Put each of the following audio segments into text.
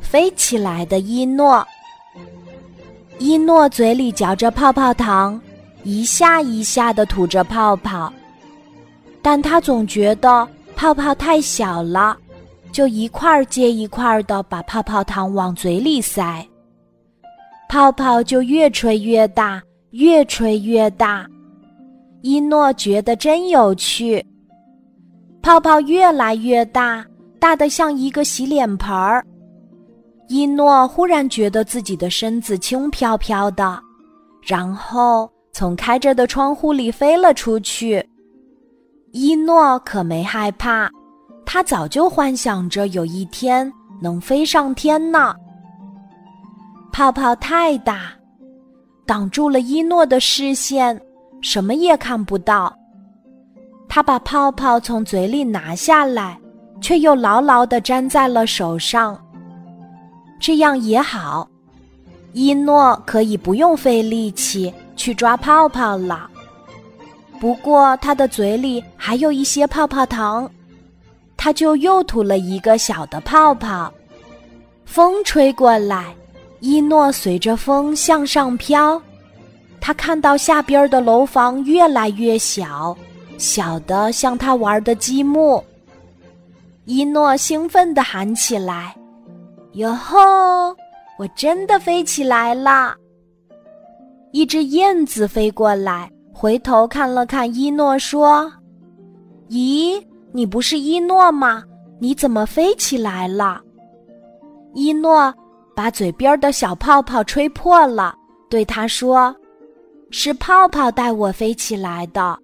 飞起来的伊诺。伊诺嘴里嚼着泡泡糖，一下一下的吐着泡泡，但他总觉得泡泡太小了，就一块儿接一块儿的把泡泡糖往嘴里塞，泡泡就越吹越大，越吹越大。伊诺觉得真有趣，泡泡越来越大，大的像一个洗脸盆儿。伊诺忽然觉得自己的身子轻飘飘的，然后从开着的窗户里飞了出去。伊诺可没害怕，他早就幻想着有一天能飞上天呢。泡泡太大，挡住了伊诺的视线，什么也看不到。他把泡泡从嘴里拿下来，却又牢牢地粘在了手上。这样也好，伊诺可以不用费力气去抓泡泡了。不过他的嘴里还有一些泡泡糖，他就又吐了一个小的泡泡。风吹过来，伊诺随着风向上飘。他看到下边的楼房越来越小，小的像他玩的积木。伊诺兴奋地喊起来。哟吼！我真的飞起来了。一只燕子飞过来，回头看了看伊诺，说：“咦，你不是伊诺吗？你怎么飞起来了？”伊诺把嘴边的小泡泡吹破了，对他说：“是泡泡带我飞起来的。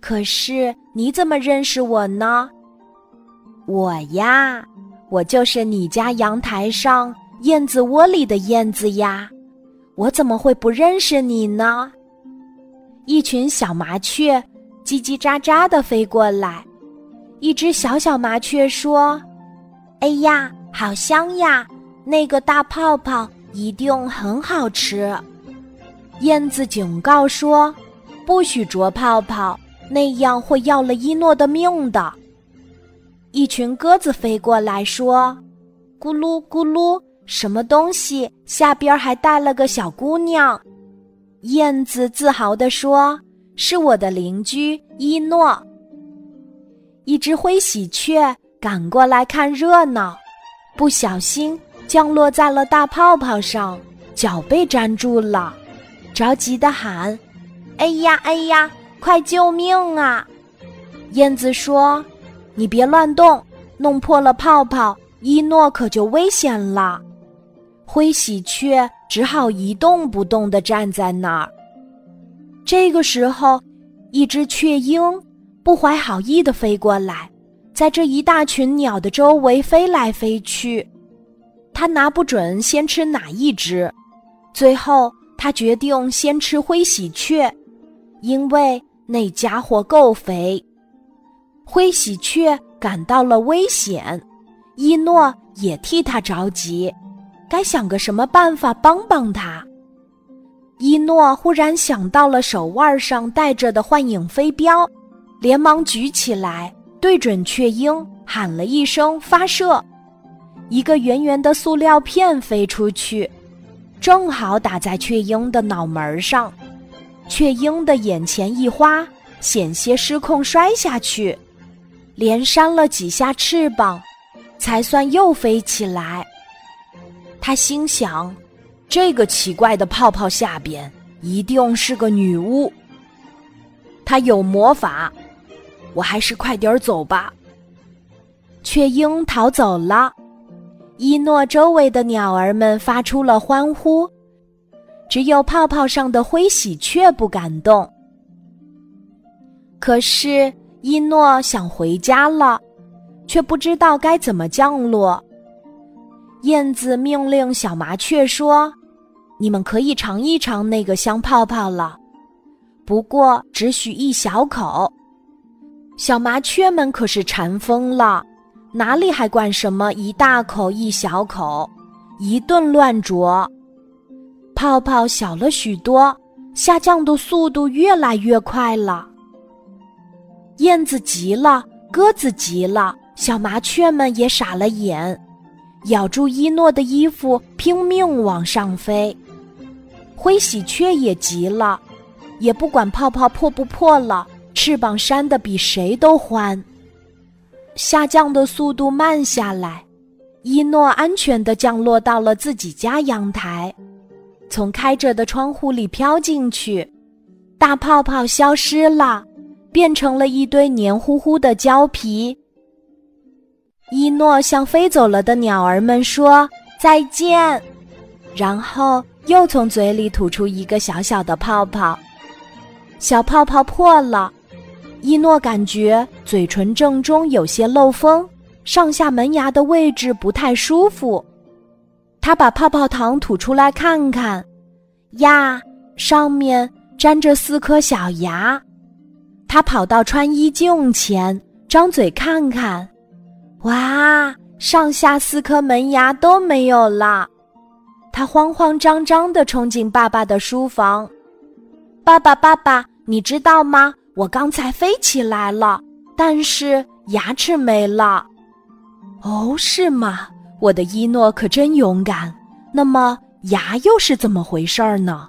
可是你怎么认识我呢？”我呀。我就是你家阳台上燕子窝里的燕子呀，我怎么会不认识你呢？一群小麻雀叽叽喳喳的飞过来，一只小小麻雀说：“哎呀，好香呀！那个大泡泡一定很好吃。”燕子警告说：“不许啄泡泡，那样会要了伊诺的命的。”一群鸽子飞过来，说：“咕噜咕噜，什么东西？下边还带了个小姑娘。”燕子自豪地说：“是我的邻居伊诺。”一只灰喜鹊赶过来看热闹，不小心降落在了大泡泡上，脚被粘住了，着急地喊：“哎呀哎呀，快救命啊！”燕子说。你别乱动，弄破了泡泡，伊诺可就危险了。灰喜鹊只好一动不动地站在那儿。这个时候，一只雀鹰不怀好意地飞过来，在这一大群鸟的周围飞来飞去。它拿不准先吃哪一只，最后它决定先吃灰喜鹊，因为那家伙够肥。灰喜鹊感到了危险，伊诺也替他着急，该想个什么办法帮帮他。伊诺忽然想到了手腕上戴着的幻影飞镖，连忙举起来，对准雀鹰喊了一声“发射”，一个圆圆的塑料片飞出去，正好打在雀鹰的脑门上，雀鹰的眼前一花，险些失控摔下去。连扇了几下翅膀，才算又飞起来。他心想：“这个奇怪的泡泡下边一定是个女巫，她有魔法。我还是快点走吧。”雀鹰逃走了，伊诺周围的鸟儿们发出了欢呼，只有泡泡上的灰喜鹊不敢动。可是。伊诺想回家了，却不知道该怎么降落。燕子命令小麻雀说：“你们可以尝一尝那个香泡泡了，不过只许一小口。”小麻雀们可是馋疯了，哪里还管什么一大口一小口，一顿乱啄。泡泡小了许多，下降的速度越来越快了。燕子急了，鸽子急了，小麻雀们也傻了眼。咬住伊诺的衣服，拼命往上飞。灰喜鹊也急了，也不管泡泡破不破了，翅膀扇得比谁都欢。下降的速度慢下来，伊诺安全地降落到了自己家阳台，从开着的窗户里飘进去，大泡泡消失了，变成了一堆黏糊糊的胶皮。伊诺向飞走了的鸟儿们说再见，然后又从嘴里吐出一个小小的泡泡，小泡泡破了。伊诺感觉嘴唇正中有些漏风，上下门牙的位置不太舒服。他把泡泡糖吐出来看看，呀，上面粘着四颗小牙。他跑到穿衣镜前，张嘴看看。哇！上下四颗门牙都没有了，他慌慌张张地冲进爸爸的书房。爸爸，爸爸，你知道吗？我刚才飞起来了，但是牙齿没了。哦，是吗？我的伊诺可真勇敢。那么牙又是怎么回事呢？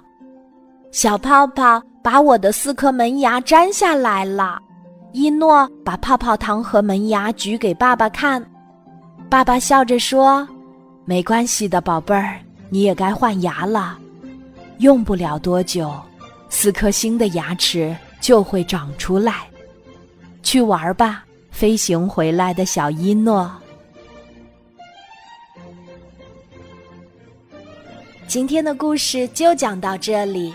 小泡泡把我的四颗门牙粘下来了。伊诺把泡泡糖和门牙举给爸爸看，爸爸笑着说：“没关系的，宝贝儿，你也该换牙了。用不了多久，四颗新的牙齿就会长出来。去玩吧，飞行回来的小伊诺。”今天的故事就讲到这里，